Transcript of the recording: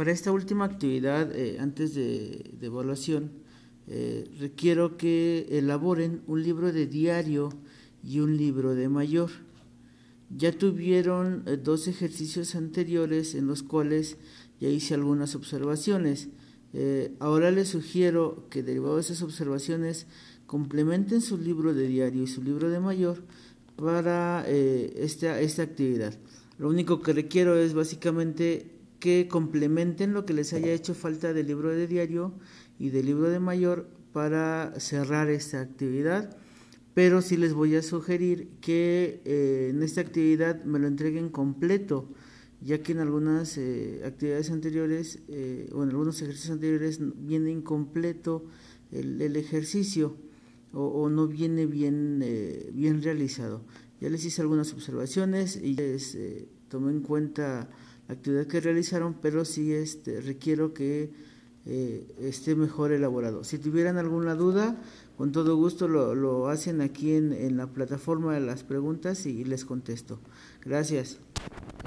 Para esta última actividad, eh, antes de, evaluación, eh, requiero que elaboren un libro de diario y un libro de mayor. Ya tuvieron eh, dos ejercicios anteriores en los cuales ya hice algunas observaciones. ahora les sugiero que derivado de esas observaciones complementen su libro de diario y su libro de mayor para esta, esta actividad. Lo único que requiero es básicamente que complementen lo que les haya hecho falta del libro de diario y del libro de mayor para cerrar esta actividad. Pero sí les voy a sugerir que eh, en esta actividad me lo entreguen completo, ya que en algunas eh, actividades anteriores eh, o en algunos ejercicios anteriores viene incompleto el, ejercicio o, o, no viene bien, bien realizado. Ya les hice algunas observaciones y les tomé en cuenta actividad que realizaron, pero sí este, requiero que eh, esté mejor elaborado. Si tuvieran alguna duda, con todo gusto lo, hacen aquí en, en la plataforma de las preguntas y les contesto. Gracias.